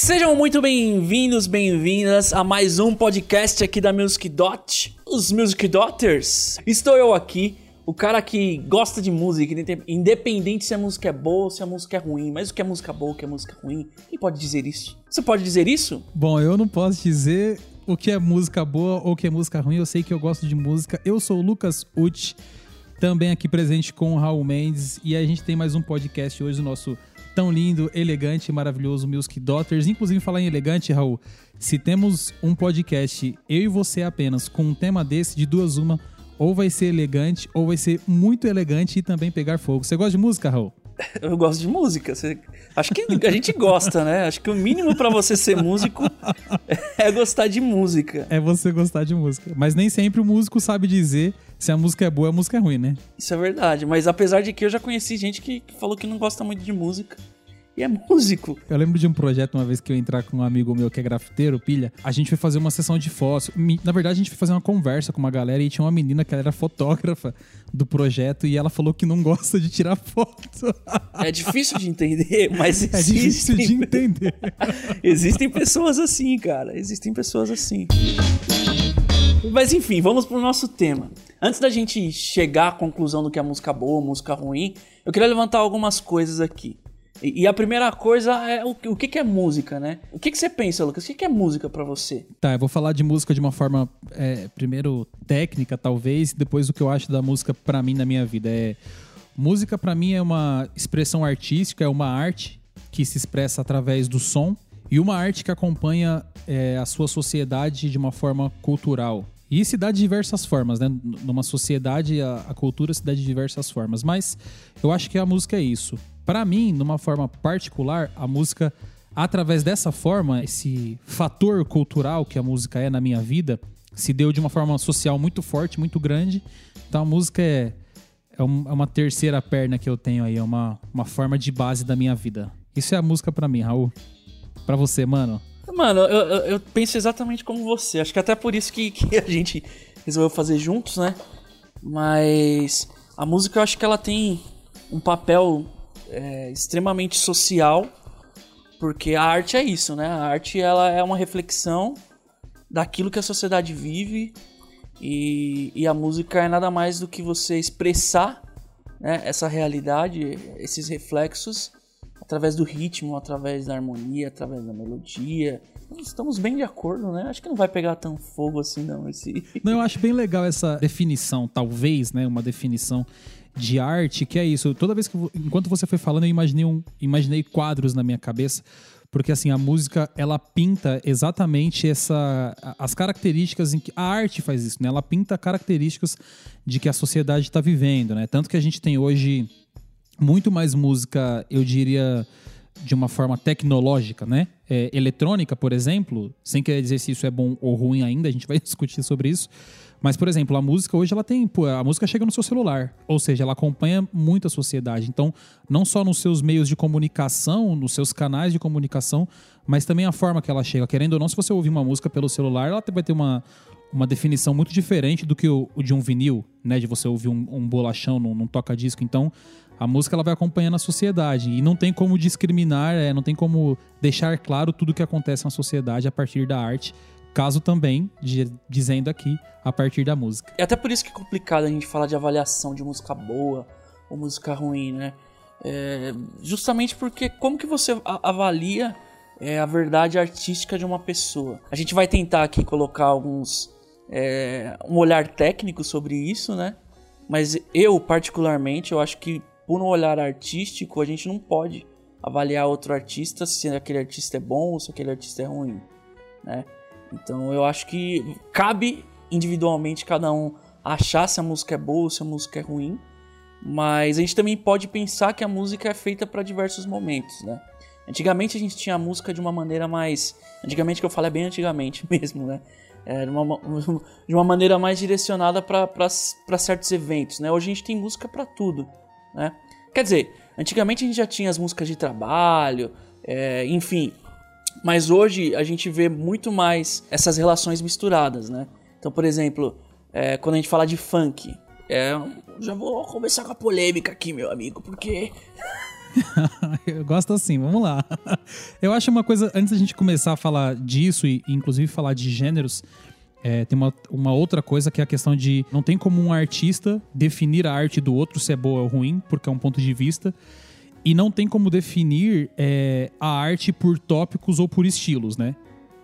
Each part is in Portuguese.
Sejam muito bem-vindos, bem-vindas a mais um podcast aqui da Music Dot, os Music Dotters. Estou eu aqui, o cara que gosta de música, independente se a música é boa ou se a música é ruim, mas o que é música boa, o que é música ruim, quem pode dizer isso? Você pode dizer isso? Bom, eu não posso dizer o que é música boa ou o que é música ruim, eu sei que eu gosto de música. Eu sou o Lucas Uti, também aqui presente com o Raul Mendes, e a gente tem mais um podcast hoje, o nosso tão lindo, elegante, maravilhoso Music Daughters. Inclusive, falar em elegante, Raul, se temos um podcast, eu e você apenas, com um tema desse, de duas uma, ou vai ser elegante, ou vai ser muito elegante e também pegar fogo. Você gosta de música, Raul? Eu gosto de música. Você... Acho que a gente gosta, né? Acho que o mínimo para você ser músico é gostar de música. É você gostar de música. Mas nem sempre o músico sabe dizer se a música é boa, a música é ruim, né? Isso é verdade. Mas apesar de que eu já conheci gente que falou que não gosta muito de música e é músico. Eu lembro de um projeto uma vez que eu entrar com um amigo meu que é grafiteiro, pilha. A gente foi fazer uma sessão de fotos. Na verdade, a gente foi fazer uma conversa com uma galera e tinha uma menina que era fotógrafa do projeto e ela falou que não gosta de tirar foto. É difícil de entender, mas é difícil de entender. existem pessoas assim, cara. Existem pessoas assim. Mas enfim, vamos pro nosso tema. Antes da gente chegar à conclusão do que é música boa, música ruim, eu queria levantar algumas coisas aqui. E, a primeira coisa é o, o que, que é música, né? O que, que você pensa, Lucas? O que, que é música para você? Tá, eu vou falar de música de uma forma, é, primeiro técnica, talvez, depois o que eu acho da música para mim na minha vida. É, música para mim é uma expressão artística, é uma arte que se expressa através do som e uma arte que acompanha é, a sua sociedade de uma forma cultural. E se dá de diversas formas, né? Numa sociedade, a, a cultura se dá de diversas formas. Mas eu acho que a música é isso. Para mim, numa forma particular, a música, através dessa forma, esse fator cultural que a música é na minha vida, se deu de uma forma social muito forte, muito grande. Então a música é, é, é uma terceira perna que eu tenho aí, é uma, uma forma de base da minha vida. Isso é a música para mim, Raul. Para você, mano. Mano, eu, eu, eu, penso exatamente como você. Acho que até por isso que, que a gente resolveu fazer juntos, né? Mas a música eu acho que ela tem um papel é, extremamente social, porque a arte é isso, né? A arte ela é uma reflexão daquilo que a sociedade vive e, e a música é nada mais do que você expressar né, essa realidade, esses reflexos através do ritmo, através da harmonia, através da melodia. Estamos bem de acordo, né? Acho que não vai pegar tão fogo assim, não. Esse... Não, eu acho bem legal essa definição, talvez, né? Uma definição de arte, que é isso. Toda vez que enquanto você foi falando, eu imaginei, um, imaginei quadros na minha cabeça, porque assim a música ela pinta exatamente essa as características em que a arte faz isso, né? Ela pinta características de que a sociedade está vivendo, né? Tanto que a gente tem hoje muito mais música, eu diria de uma forma tecnológica, né? É, eletrônica, por exemplo, sem querer dizer se isso é bom ou ruim ainda, a gente vai discutir sobre isso. Mas, por exemplo, a música hoje ela tem. A música chega no seu celular. Ou seja, ela acompanha muito a sociedade. Então, não só nos seus meios de comunicação, nos seus canais de comunicação, mas também a forma que ela chega. Querendo ou não, se você ouvir uma música pelo celular, ela vai ter uma, uma definição muito diferente do que o, o de um vinil, né? De você ouvir um, um bolachão num, num toca-disco. Então, a música ela vai acompanhando a sociedade e não tem como discriminar, é, não tem como deixar claro tudo o que acontece na sociedade a partir da arte caso também, de, dizendo aqui, a partir da música. É até por isso que é complicado a gente falar de avaliação de música boa ou música ruim, né? É, justamente porque como que você avalia é, a verdade artística de uma pessoa? A gente vai tentar aqui colocar alguns é, um olhar técnico sobre isso, né? Mas eu particularmente eu acho que por um olhar artístico a gente não pode avaliar outro artista se aquele artista é bom ou se aquele artista é ruim, né? Então eu acho que cabe individualmente cada um achar se a música é boa ou se a música é ruim. Mas a gente também pode pensar que a música é feita para diversos momentos, né? Antigamente a gente tinha a música de uma maneira mais. Antigamente que eu falo é bem antigamente mesmo, né? É, de, uma, de uma maneira mais direcionada para certos eventos, né? Hoje a gente tem música para tudo, né? Quer dizer, antigamente a gente já tinha as músicas de trabalho, é, enfim, mas hoje a gente vê muito mais essas relações misturadas, né? Então, por exemplo, é, quando a gente fala de funk, é, já vou começar com a polêmica aqui, meu amigo, porque eu gosto assim, vamos lá. Eu acho uma coisa, antes da gente começar a falar disso e inclusive falar de gêneros, é, tem uma, uma outra coisa que é a questão de não tem como um artista definir a arte do outro se é boa ou ruim, porque é um ponto de vista. E não tem como definir é, a arte por tópicos ou por estilos, né?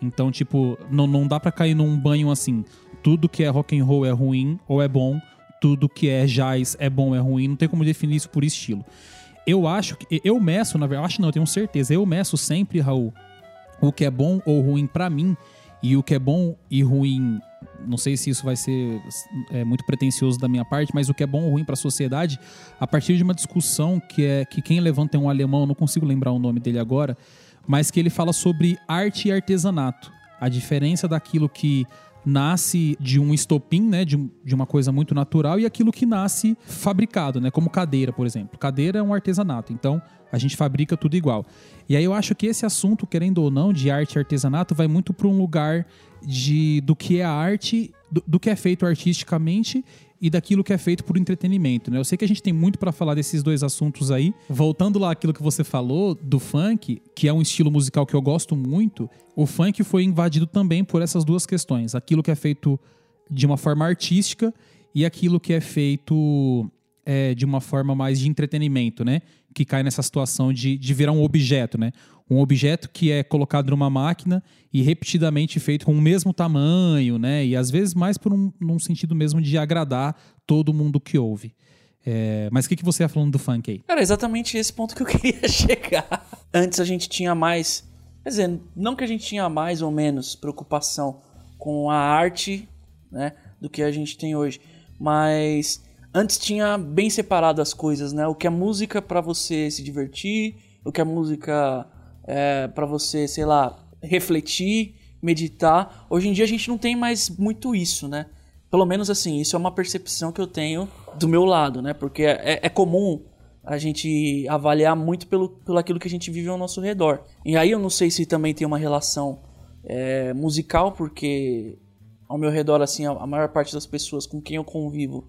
Então, tipo, não, não dá para cair num banho assim. Tudo que é rock and roll é ruim ou é bom, tudo que é jazz é bom ou é ruim, não tem como definir isso por estilo. Eu acho que. Eu meço, na verdade, acho não, eu tenho certeza. Eu meço sempre, Raul, o que é bom ou ruim para mim e o que é bom e ruim, não sei se isso vai ser é, muito pretencioso da minha parte, mas o que é bom ou ruim para a sociedade, a partir de uma discussão que é que quem levanta é um alemão, não consigo lembrar o nome dele agora, mas que ele fala sobre arte e artesanato. A diferença daquilo que nasce de um estopim, né, de, de uma coisa muito natural, e aquilo que nasce fabricado, né, como cadeira, por exemplo. Cadeira é um artesanato, então a gente fabrica tudo igual. E aí eu acho que esse assunto, querendo ou não, de arte e artesanato, vai muito para um lugar de do que é a arte, do, do que é feito artisticamente e daquilo que é feito por entretenimento, né? Eu sei que a gente tem muito para falar desses dois assuntos aí. Voltando lá aquilo que você falou do funk, que é um estilo musical que eu gosto muito, o funk foi invadido também por essas duas questões, aquilo que é feito de uma forma artística e aquilo que é feito é, de uma forma mais de entretenimento, né? Que cai nessa situação de, de virar um objeto, né? Um objeto que é colocado numa máquina e repetidamente feito com o mesmo tamanho, né? E às vezes mais por um num sentido mesmo de agradar todo mundo que ouve. É, mas o que, que você ia falando do funk aí? Cara, exatamente esse ponto que eu queria chegar. Antes a gente tinha mais. Quer dizer, não que a gente tinha mais ou menos preocupação com a arte, né? Do que a gente tem hoje. Mas antes tinha bem separado as coisas, né? O que é música para você se divertir, o que é música é, para você, sei lá, refletir, meditar. Hoje em dia a gente não tem mais muito isso, né? Pelo menos assim, isso é uma percepção que eu tenho do meu lado, né? Porque é, é comum a gente avaliar muito pelo, pelo aquilo que a gente vive ao nosso redor. E aí eu não sei se também tem uma relação é, musical, porque ao meu redor, assim, a, a maior parte das pessoas com quem eu convivo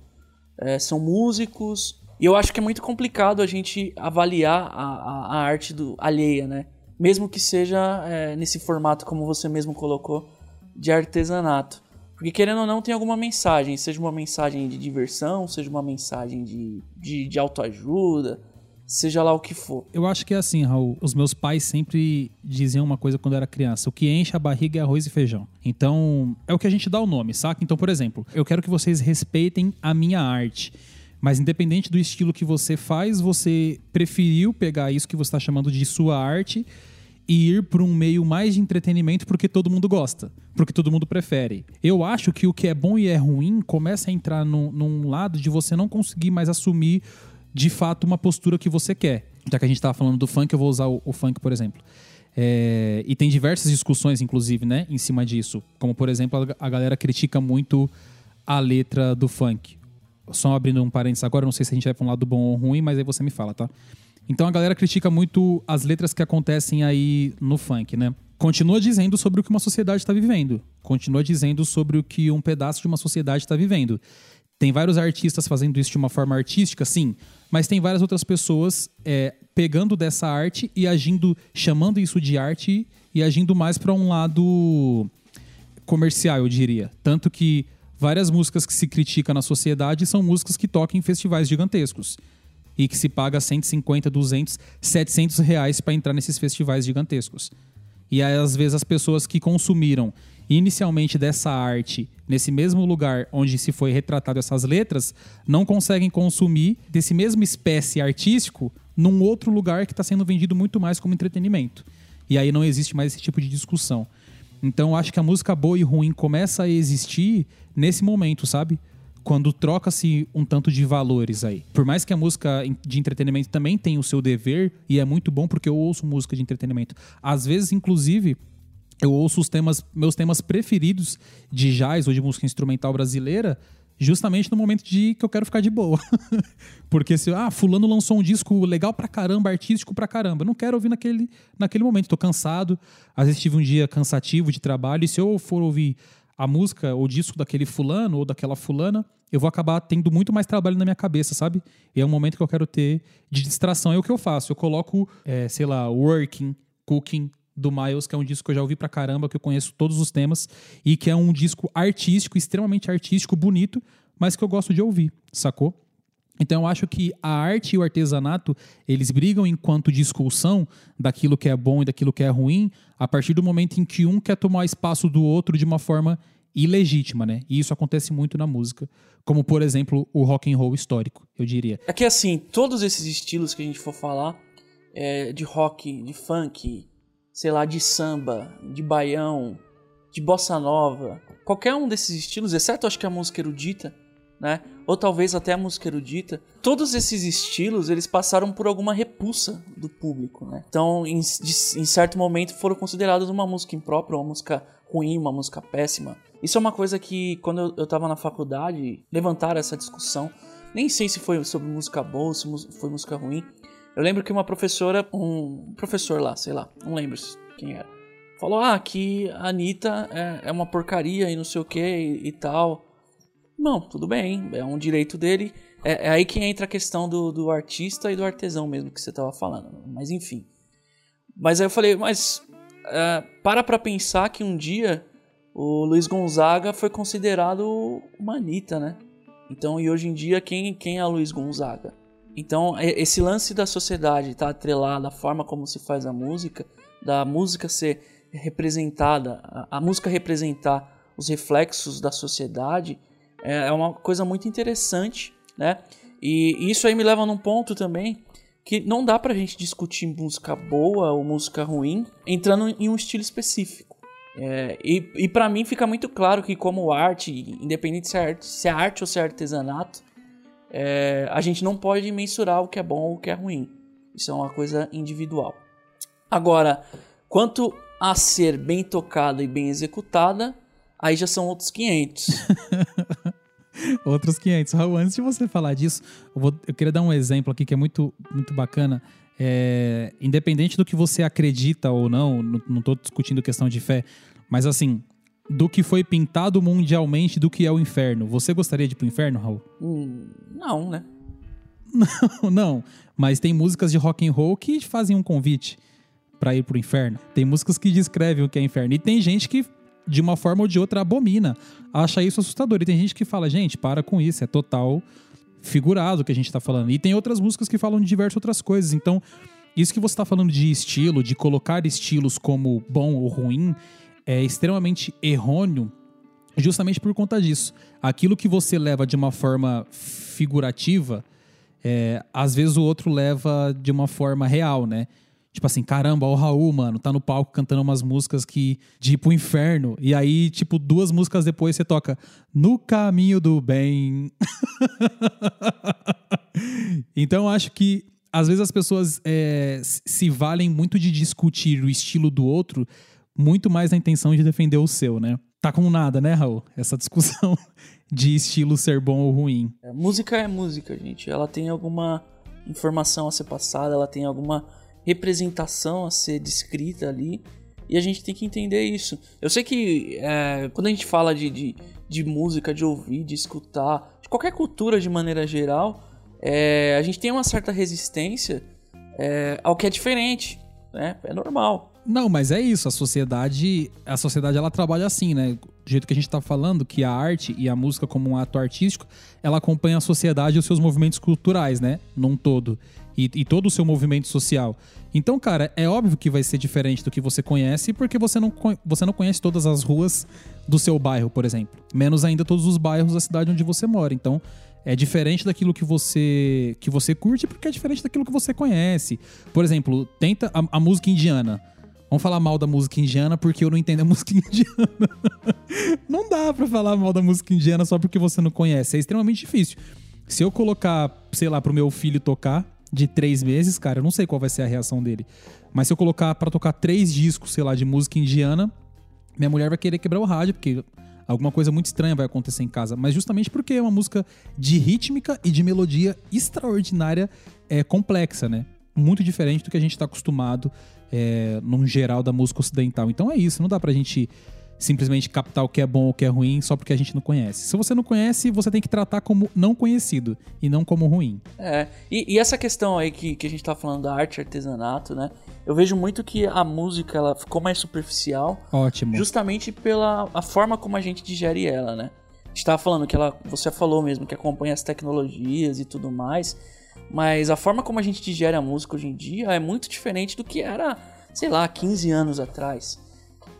é, são músicos. E eu acho que é muito complicado a gente avaliar a, a, a arte do, alheia, né? Mesmo que seja é, nesse formato, como você mesmo colocou, de artesanato. Porque querendo ou não, tem alguma mensagem, seja uma mensagem de diversão, seja uma mensagem de, de, de autoajuda, seja lá o que for. Eu acho que é assim, Raul. Os meus pais sempre diziam uma coisa quando eu era criança: o que enche a barriga é arroz e feijão. Então, é o que a gente dá o nome, saca? Então, por exemplo, eu quero que vocês respeitem a minha arte. Mas independente do estilo que você faz, você preferiu pegar isso que você está chamando de sua arte e ir para um meio mais de entretenimento porque todo mundo gosta, porque todo mundo prefere. Eu acho que o que é bom e é ruim começa a entrar no, num lado de você não conseguir mais assumir de fato uma postura que você quer. Já que a gente estava falando do funk, eu vou usar o, o funk, por exemplo. É, e tem diversas discussões, inclusive, né, em cima disso. Como, por exemplo, a, a galera critica muito a letra do funk. Só abrindo um parênteses agora, não sei se a gente vai para um lado bom ou ruim, mas aí você me fala, tá? Então a galera critica muito as letras que acontecem aí no funk, né? Continua dizendo sobre o que uma sociedade está vivendo. Continua dizendo sobre o que um pedaço de uma sociedade está vivendo. Tem vários artistas fazendo isso de uma forma artística, sim, mas tem várias outras pessoas é, pegando dessa arte e agindo, chamando isso de arte e agindo mais para um lado comercial, eu diria. Tanto que várias músicas que se critica na sociedade são músicas que tocam em festivais gigantescos e que se paga 150, 200, 700 reais para entrar nesses festivais gigantescos. E aí, às vezes, as pessoas que consumiram inicialmente dessa arte nesse mesmo lugar onde se foi retratado essas letras não conseguem consumir desse mesmo espécie artístico num outro lugar que está sendo vendido muito mais como entretenimento. E aí não existe mais esse tipo de discussão. Então acho que a música boa e ruim começa a existir nesse momento, sabe? quando troca-se um tanto de valores aí. Por mais que a música de entretenimento também tenha o seu dever, e é muito bom porque eu ouço música de entretenimento. Às vezes, inclusive, eu ouço os temas, meus temas preferidos de jazz ou de música instrumental brasileira justamente no momento de que eu quero ficar de boa. Porque se, ah, fulano lançou um disco legal pra caramba, artístico pra caramba, não quero ouvir naquele, naquele momento, tô cansado, às vezes tive um dia cansativo de trabalho, e se eu for ouvir a música ou disco daquele fulano ou daquela fulana, eu vou acabar tendo muito mais trabalho na minha cabeça, sabe? E é um momento que eu quero ter de distração. É o que eu faço. Eu coloco, é, sei lá, Working, Cooking, do Miles, que é um disco que eu já ouvi pra caramba, que eu conheço todos os temas, e que é um disco artístico, extremamente artístico, bonito, mas que eu gosto de ouvir, sacou? Então eu acho que a arte e o artesanato, eles brigam enquanto discussão daquilo que é bom e daquilo que é ruim, a partir do momento em que um quer tomar espaço do outro de uma forma ilegítima, né? E isso acontece muito na música, como por exemplo o rock and roll histórico, eu diria. É que assim, todos esses estilos que a gente for falar, é, de rock, de funk, sei lá, de samba, de baião, de bossa nova, qualquer um desses estilos, exceto acho que a música erudita, né? Ou talvez até a música erudita. Todos esses estilos, eles passaram por alguma repulsa do público, né? Então, em, de, em certo momento, foram considerados uma música imprópria, uma música ruim, uma música péssima. Isso é uma coisa que, quando eu, eu tava na faculdade, levantaram essa discussão. Nem sei se foi sobre música boa, se foi música ruim. Eu lembro que uma professora, um professor lá, sei lá, não lembro quem era, falou: Ah, que a Anitta é, é uma porcaria e não sei o que e, e tal. Não, tudo bem, é um direito dele. É, é aí que entra a questão do, do, artista e do artesão mesmo que você estava falando. Mas enfim. Mas aí eu falei, mas é, para pra pensar que um dia o Luiz Gonzaga foi considerado uma Anitta, né? Então, e hoje em dia, quem, quem é o Luiz Gonzaga? Então, é, esse lance da sociedade estar tá atrelado à forma como se faz a música, da música ser representada, a, a música representar os reflexos da sociedade, é, é uma coisa muito interessante, né? E isso aí me leva num ponto também que não dá pra gente discutir música boa ou música ruim entrando em um estilo específico. É, e e para mim fica muito claro que, como arte, independente se é arte, se é arte ou se é artesanato, é, a gente não pode mensurar o que é bom ou o que é ruim. Isso é uma coisa individual. Agora, quanto a ser bem tocada e bem executada, aí já são outros 500. outros 500. Raul, antes de você falar disso, eu, vou, eu queria dar um exemplo aqui que é muito, muito bacana. É, independente do que você acredita ou não, não estou discutindo questão de fé, mas assim, do que foi pintado mundialmente do que é o inferno. Você gostaria de ir pro inferno, Raul? Hum, não, né? Não, não. Mas tem músicas de rock and roll que fazem um convite para ir pro inferno. Tem músicas que descrevem o que é inferno. E tem gente que de uma forma ou de outra, abomina. Acha isso assustador. E tem gente que fala, gente, para com isso, é total figurado que a gente tá falando. E tem outras músicas que falam de diversas outras coisas. Então, isso que você tá falando de estilo, de colocar estilos como bom ou ruim, é extremamente errôneo, justamente por conta disso. Aquilo que você leva de uma forma figurativa, é, às vezes o outro leva de uma forma real, né? Tipo assim, caramba, o Raul, mano, tá no palco cantando umas músicas que de ir pro inferno. E aí, tipo, duas músicas depois você toca No Caminho do Bem. então, acho que às vezes as pessoas é, se valem muito de discutir o estilo do outro, muito mais na intenção de defender o seu, né? Tá com nada, né, Raul? Essa discussão de estilo ser bom ou ruim. É, música é música, gente. Ela tem alguma informação a ser passada, ela tem alguma representação a ser descrita ali. E a gente tem que entender isso. Eu sei que é, quando a gente fala de, de, de, música, de ouvir, de escutar, de qualquer cultura de maneira geral, é, a gente tem uma certa resistência é, ao que é diferente. Né? É normal. Não, mas é isso. A sociedade, a sociedade ela trabalha assim, né? Do jeito que a gente está falando, que a arte e a música como um ato artístico, ela acompanha a sociedade e os seus movimentos culturais, né? Num todo e, e, todo o seu movimento social. Então, cara, é óbvio que vai ser diferente do que você conhece, porque você não, você não conhece todas as ruas do seu bairro, por exemplo. Menos ainda todos os bairros da cidade onde você mora. Então, é diferente daquilo que você que você curte, porque é diferente daquilo que você conhece. Por exemplo, tenta a, a música indiana. Vamos falar mal da música indiana porque eu não entendo a música indiana. não dá para falar mal da música indiana só porque você não conhece. É extremamente difícil. Se eu colocar, sei lá, pro meu filho tocar, de três meses, cara, eu não sei qual vai ser a reação dele. Mas se eu colocar para tocar três discos, sei lá, de música indiana, minha mulher vai querer quebrar o rádio, porque alguma coisa muito estranha vai acontecer em casa. Mas justamente porque é uma música de rítmica e de melodia extraordinária, é, complexa, né? Muito diferente do que a gente está acostumado é, no geral da música ocidental. Então é isso, não dá pra gente simplesmente captar o que é bom ou o que é ruim só porque a gente não conhece. Se você não conhece, você tem que tratar como não conhecido e não como ruim. É, e, e essa questão aí que, que a gente tá falando da arte artesanato, né? Eu vejo muito que a música ela ficou mais superficial. Ótimo. Justamente pela a forma como a gente digere ela, né? A gente tava falando que ela, você falou mesmo que acompanha as tecnologias e tudo mais, mas a forma como a gente digere a música hoje em dia é muito diferente do que era, sei lá, 15 anos atrás.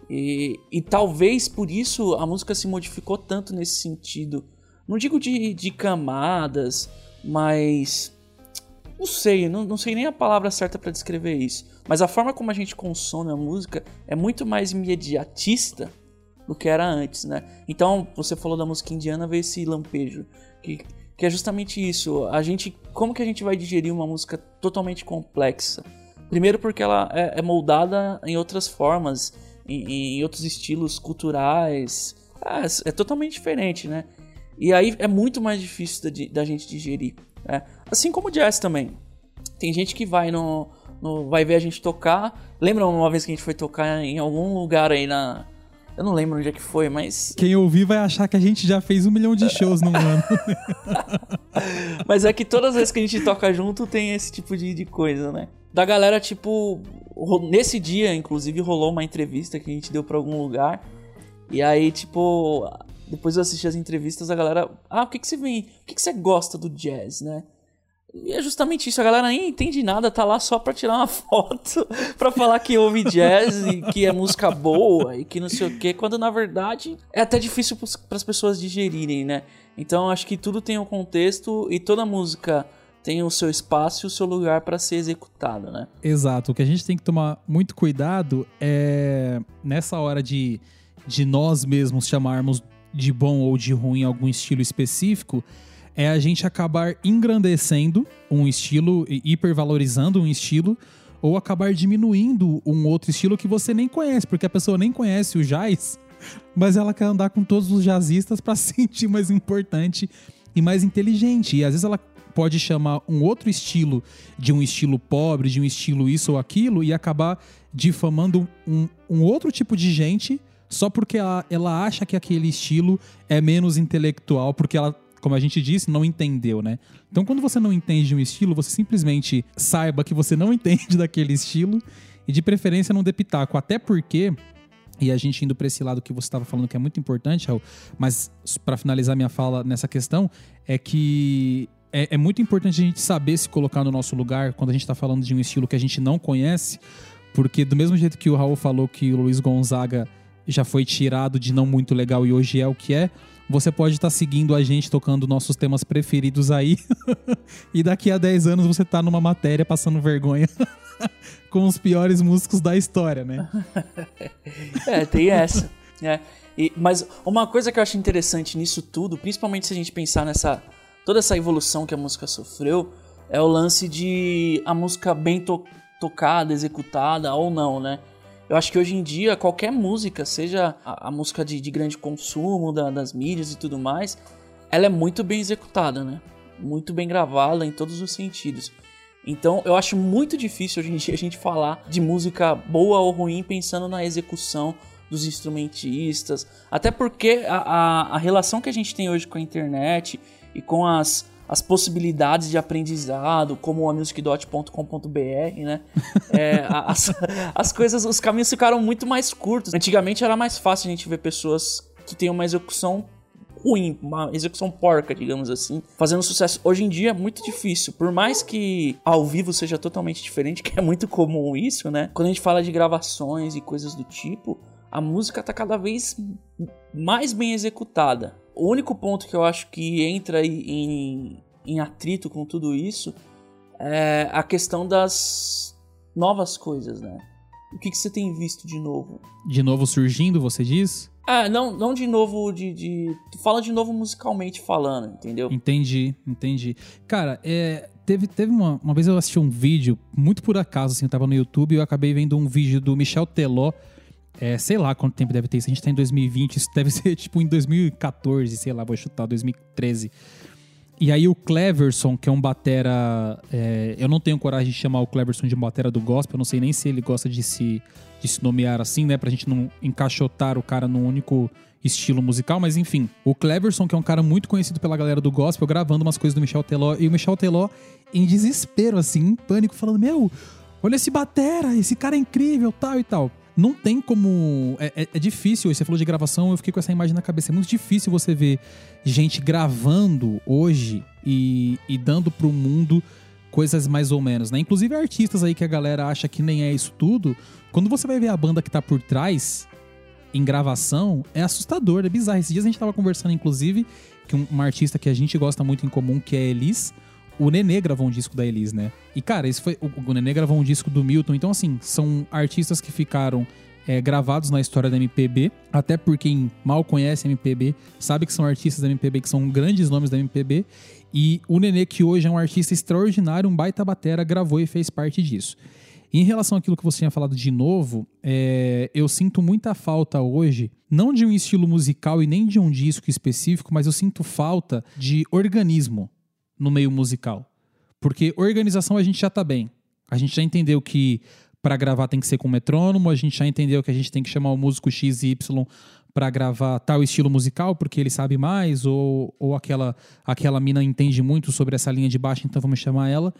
E, e talvez por isso a música se modificou tanto nesse sentido. Não digo de, de camadas, mas. Não sei, não, não sei nem a palavra certa para descrever isso. Mas a forma como a gente consome a música é muito mais imediatista do que era antes, né? Então, você falou da música indiana, veio esse lampejo. Que, que é justamente isso. A gente. Como que a gente vai digerir uma música totalmente complexa? Primeiro porque ela é, é moldada em outras formas em, em outros estilos culturais. É, é, totalmente diferente, né? E aí é muito mais difícil da, da gente digerir. Né? Assim como o jazz também. Tem gente que vai no, no, vai ver a gente tocar. Lembra uma vez que a gente foi tocar em algum lugar aí na. Eu não lembro onde é que foi, mas. Quem ouvir vai achar que a gente já fez um milhão de shows no ano. mas é que todas as vezes que a gente toca junto tem esse tipo de, de coisa, né? da galera, tipo, nesse dia, inclusive, rolou uma entrevista que a gente deu pra algum lugar. E aí, tipo, depois eu assisti as entrevistas, a galera, ah, o que que você vem, o que que você gosta do jazz, né? E é justamente isso, a galera nem entende nada, tá lá só pra tirar uma foto, pra falar que ouve jazz e que é música boa e que não sei o quê, quando na verdade é até difícil para as pessoas digerirem, né? Então acho que tudo tem um contexto e toda música tem o seu espaço e o seu lugar para ser executado, né? Exato. O que a gente tem que tomar muito cuidado é nessa hora de, de nós mesmos chamarmos de bom ou de ruim algum estilo específico, é a gente acabar engrandecendo um estilo hipervalorizando um estilo ou acabar diminuindo um outro estilo que você nem conhece, porque a pessoa nem conhece o jazz, mas ela quer andar com todos os jazzistas para se sentir mais importante e mais inteligente. E às vezes ela pode chamar um outro estilo de um estilo pobre, de um estilo isso ou aquilo, e acabar difamando um, um outro tipo de gente só porque ela, ela acha que aquele estilo é menos intelectual, porque ela como a gente disse, não entendeu, né? Então, quando você não entende um estilo, você simplesmente saiba que você não entende daquele estilo e, de preferência, não dê pitaco. Até porque, e a gente indo para esse lado que você estava falando que é muito importante, Raul, mas para finalizar minha fala nessa questão, é que é, é, muito importante a gente saber se colocar no nosso lugar quando a gente está falando de um estilo que a gente não conhece, porque do mesmo jeito que o Raul falou que o Luiz Gonzaga já foi tirado de não muito legal e hoje é o que é, você pode estar tá seguindo a gente tocando nossos temas preferidos aí e daqui a 10 anos você tá numa matéria passando vergonha com os piores músicos da história, né? é, tem essa. É. E, mas uma coisa que eu acho interessante nisso tudo, principalmente se a gente pensar nessa toda essa evolução que a música sofreu é o lance de a música bem to tocada, executada ou não, né? Eu acho que hoje em dia qualquer música, seja a, a música de, de, grande consumo da, das mídias e tudo mais, ela é muito bem executada, né? Muito bem gravada em todos os sentidos. Então eu acho muito difícil hoje em dia a gente falar de música boa ou ruim pensando na execução dos instrumentistas, até porque a, a, a relação que a gente tem hoje com a internet e com as, as possibilidades de aprendizado, como a musicdot.com.br, né? É, as, as coisas, os caminhos ficaram muito mais curtos. Antigamente era mais fácil a gente ver pessoas que têm uma execução ruim, uma execução porca, digamos assim, fazendo sucesso. Hoje em dia é muito difícil, por mais que ao vivo seja totalmente diferente, que é muito comum isso, né? Quando a gente fala de gravações e coisas do tipo, a música tá cada vez mais bem executada. O único ponto que eu acho que entra em, em atrito com tudo isso é a questão das novas coisas, né? O que, que você tem visto de novo? De novo surgindo, você diz? É, não, não de novo de, de. Tu fala de novo musicalmente falando, entendeu? Entendi, entendi. Cara, é, teve, teve uma, uma vez eu assisti um vídeo, muito por acaso, assim, eu tava no YouTube e eu acabei vendo um vídeo do Michel Teló é, sei lá quanto tempo deve ter isso. A gente tá em 2020, isso deve ser tipo em 2014, sei lá, vou chutar, 2013. E aí o Cleverson, que é um batera. é, eu não tenho coragem de chamar o Cleverson de batera do gospel, eu não sei nem se ele gosta de se, de se nomear assim, né? Pra gente não encaixotar o cara num único estilo musical, mas enfim. O Cleverson, que é um cara muito conhecido pela galera do gospel, gravando umas coisas do Michel Teló, e o Michel Teló em desespero, assim, em pânico, falando: Meu, olha esse batera, esse cara é incrível, tal e tal. Não tem como. É, é- é difícil, você falou de gravação, eu fiquei com essa imagem na cabeça. É muito difícil você ver gente gravando hoje e, e dando pro mundo coisas mais ou menos, né? Inclusive artistas aí que a galera acha que nem é isso tudo. Quando você vai ver a banda que tá por trás, em gravação, é assustador, é bizarro. Esses dias a gente tava conversando, inclusive, que um- uma artista que a gente gosta muito em comum, que é Elis, o Nenê gravou um disco da Elis, né? E, cara, esse foi. O, o Nenê gravou um disco do Milton. Então, assim, são artistas que ficaram é, gravados na história da MPB. Até por quem mal conhece a MPB, sabe que são artistas da MPB, que são grandes nomes da MPB. E o Nenê, que hoje é um artista extraordinário, um baita batera, gravou e fez parte disso. Em relação àquilo que você tinha falado de novo, é, eu sinto muita falta hoje, não de um estilo musical e nem de um disco específico, mas eu sinto falta de organismo no meio musical. Porque organização a gente já tá bem. A gente já entendeu que para gravar tem que ser com metrônomo, a gente já entendeu que a gente tem que chamar o músico X e Y para gravar tal estilo musical, porque ele sabe mais, ou, ou aquela, aquela mina entende muito sobre essa linha de baixo, então vamos chamar ela.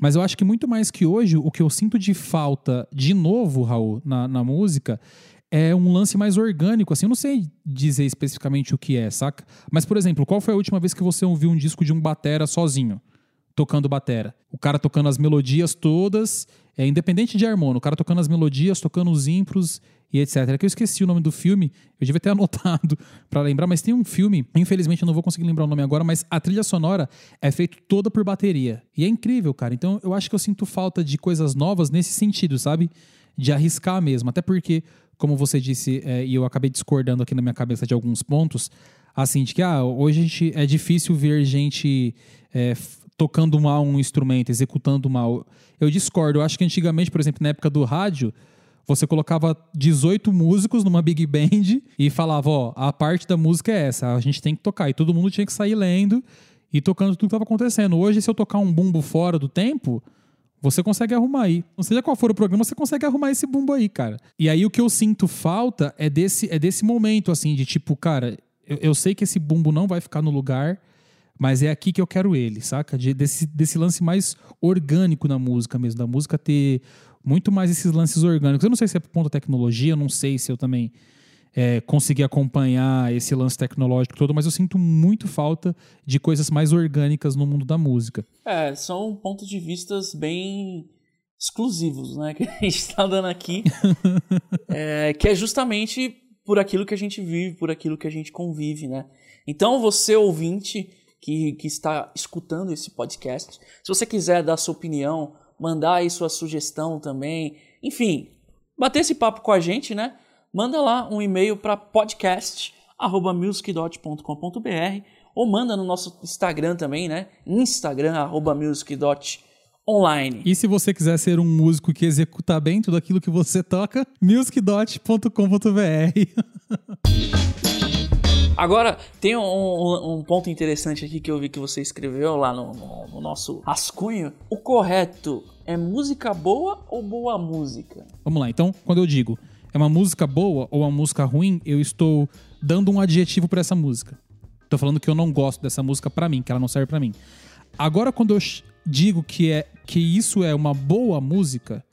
Mas eu acho que muito mais que hoje, o que eu sinto de falta, de novo, Raul, na, na música, é um lance mais orgânico. Assim, eu não sei dizer especificamente o que é, saca? Mas, por exemplo, qual foi a última vez que você ouviu um disco de um batera sozinho? Tocando batera. O cara tocando as melodias todas, é independente de harmonia, o cara tocando as melodias, tocando os impros e etc. É que eu esqueci o nome do filme, eu devia ter anotado pra lembrar, mas tem um filme, infelizmente eu não vou conseguir lembrar o nome agora, mas a trilha sonora é feita toda por bateria. E é incrível, cara. Então eu acho que eu sinto falta de coisas novas nesse sentido, sabe? De arriscar mesmo. Até porque, como você disse, é, e eu acabei discordando aqui na minha cabeça de alguns pontos, assim, de que ah, hoje a gente, é difícil ver gente é, tocando mal um instrumento, executando mal. Eu discordo. Eu acho que antigamente, por exemplo, na época do rádio, você colocava 18 músicos numa big band e falava, ó, a parte da música é essa, a gente tem que tocar. E todo mundo tinha que sair lendo e tocando tudo que estava acontecendo. Hoje, se eu tocar um bumbo fora do tempo, você consegue arrumar aí. Não seja qual for o programa, você consegue arrumar esse bumbo aí, cara. E aí o que eu sinto falta é desse, é desse momento, assim, de tipo, cara, eu, eu sei que esse bumbo não vai ficar no lugar, mas é aqui que eu quero ele, saca? De- desse, desse lance mais orgânico na música mesmo, da música ter muito mais esses lances orgânicos. Eu não sei se é por conta da tecnologia, eu não sei se eu também é, consegui acompanhar esse lance tecnológico todo, mas eu sinto muito falta de coisas mais orgânicas no mundo da música. É, são pontos de vistas bem exclusivos, né? Que a gente está dando aqui. É, que é justamente por aquilo que a gente vive, por aquilo que a gente convive, né? Então, você ouvinte que, que está escutando esse podcast, se você quiser dar sua opinião, mandar aí sua sugestão também, enfim, bater esse papo com a gente, né? Manda lá um e-mail para podcast@musicdot.com.br ou manda no nosso Instagram também, né? Instagram arroba musicdot.online. E se você quiser ser um músico que executa bem tudo aquilo que você toca, musicdot.com.br. Agora, tem um, um- um ponto interessante aqui que eu vi que você escreveu lá no, no- no nosso rascunho. O correto é música boa ou boa música? Vamos lá, então, quando eu digo é uma música boa ou uma música ruim, eu estou dando um adjetivo pra essa música. Tô falando que eu não gosto dessa música pra mim, que ela não serve pra mim. Agora, quando eu digo que, é, que isso é uma boa música,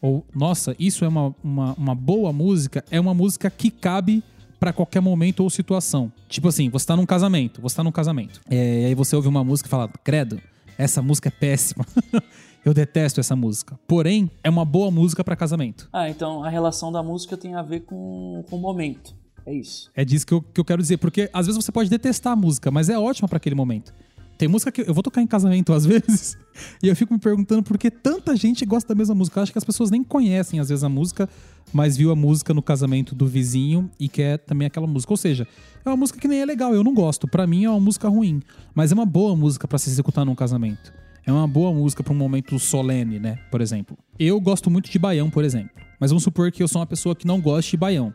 ou nossa, isso é uma, uma, uma boa música, é uma música que cabe pra qualquer momento ou situação. Tipo assim, você tá num casamento, você tá num casamento. É, e aí você ouve uma música e fala, credo, essa música é péssima. eu detesto essa música. Porém, é uma boa música pra casamento. Ah, então a relação da música tem a ver com, com o momento. É isso. É disso que eu, que eu quero dizer. Porque às vezes você pode detestar a música, mas é ótima pra aquele momento. Tem música que eu vou tocar em casamento às vezes e eu fico me perguntando por que tanta gente gosta da mesma música. Eu acho que as pessoas nem conhecem às vezes a música, mas viu a música no casamento do vizinho e quer também aquela música. Ou seja, é uma música que nem é legal, eu não gosto. Pra mim é uma música ruim, mas é uma boa música pra se executar num casamento. É uma boa música pra um momento solene, né? Por exemplo. Eu gosto muito de baião, por exemplo. Mas vamos supor que eu sou uma pessoa que não gosta de baião.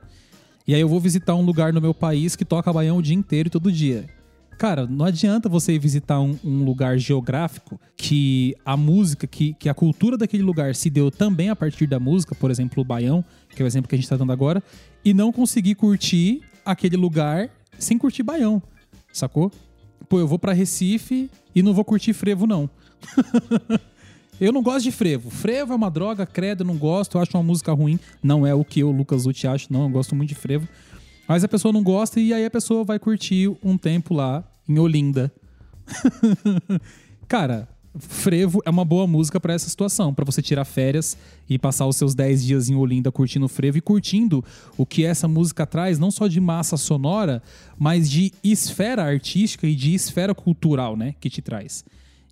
E aí eu vou visitar um lugar no meu país que toca baião o dia inteiro e todo dia. Cara, não adianta você ir visitar um, um lugar geográfico que a música, que, que a cultura daquele lugar se deu também a partir da música, por exemplo, o Baião, que é o exemplo que a gente tá dando agora, e não conseguir curtir aquele lugar sem curtir Baião, sacou? Pô, eu vou para Recife e não vou curtir frevo, não. eu não gosto de frevo. Frevo é uma droga, credo, não gosto, eu acho uma música ruim. Não é o que eu, Lucas Uti, acho, não, eu gosto muito de frevo. Mas a pessoa não gosta e aí a pessoa vai curtir um tempo lá em Olinda. Cara, Frevo é uma boa música para essa situação, para você tirar férias e passar os seus 10 dias em Olinda curtindo Frevo e curtindo o que essa música traz, não só de massa sonora, mas de esfera artística e de esfera cultural, né, que te traz.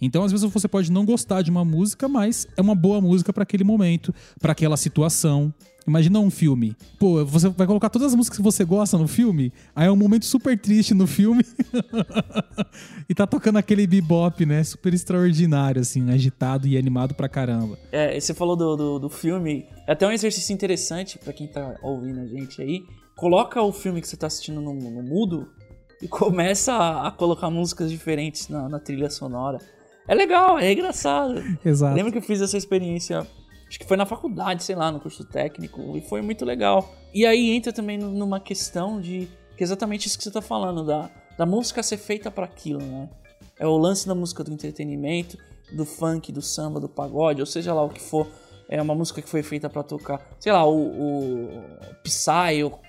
Então, às vezes você pode não gostar de uma música, mas é uma boa música para aquele momento, para aquela situação. Imagina um filme. Pô, você vai colocar todas as músicas que você gosta no filme, aí é um momento super triste no filme. e tá tocando aquele bebop, né? Super extraordinário, assim, agitado e animado pra caramba. É, você falou do, do, do filme. É até um exercício interessante para quem tá ouvindo a gente aí. Coloca o filme que você tá assistindo no, no mudo e começa a, a colocar músicas diferentes na, na trilha sonora. É legal, é engraçado. Exato. Lembro que eu fiz essa experiência, acho que foi na faculdade, sei lá, no curso técnico, e foi muito legal. E aí entra também numa questão de que é exatamente isso que você tá falando, da, da música ser feita para aquilo, né? É o lance da música do entretenimento, do funk, do samba, do pagode, ou seja lá o que for. É uma música que foi feita para tocar, sei lá, o, o Psy, ou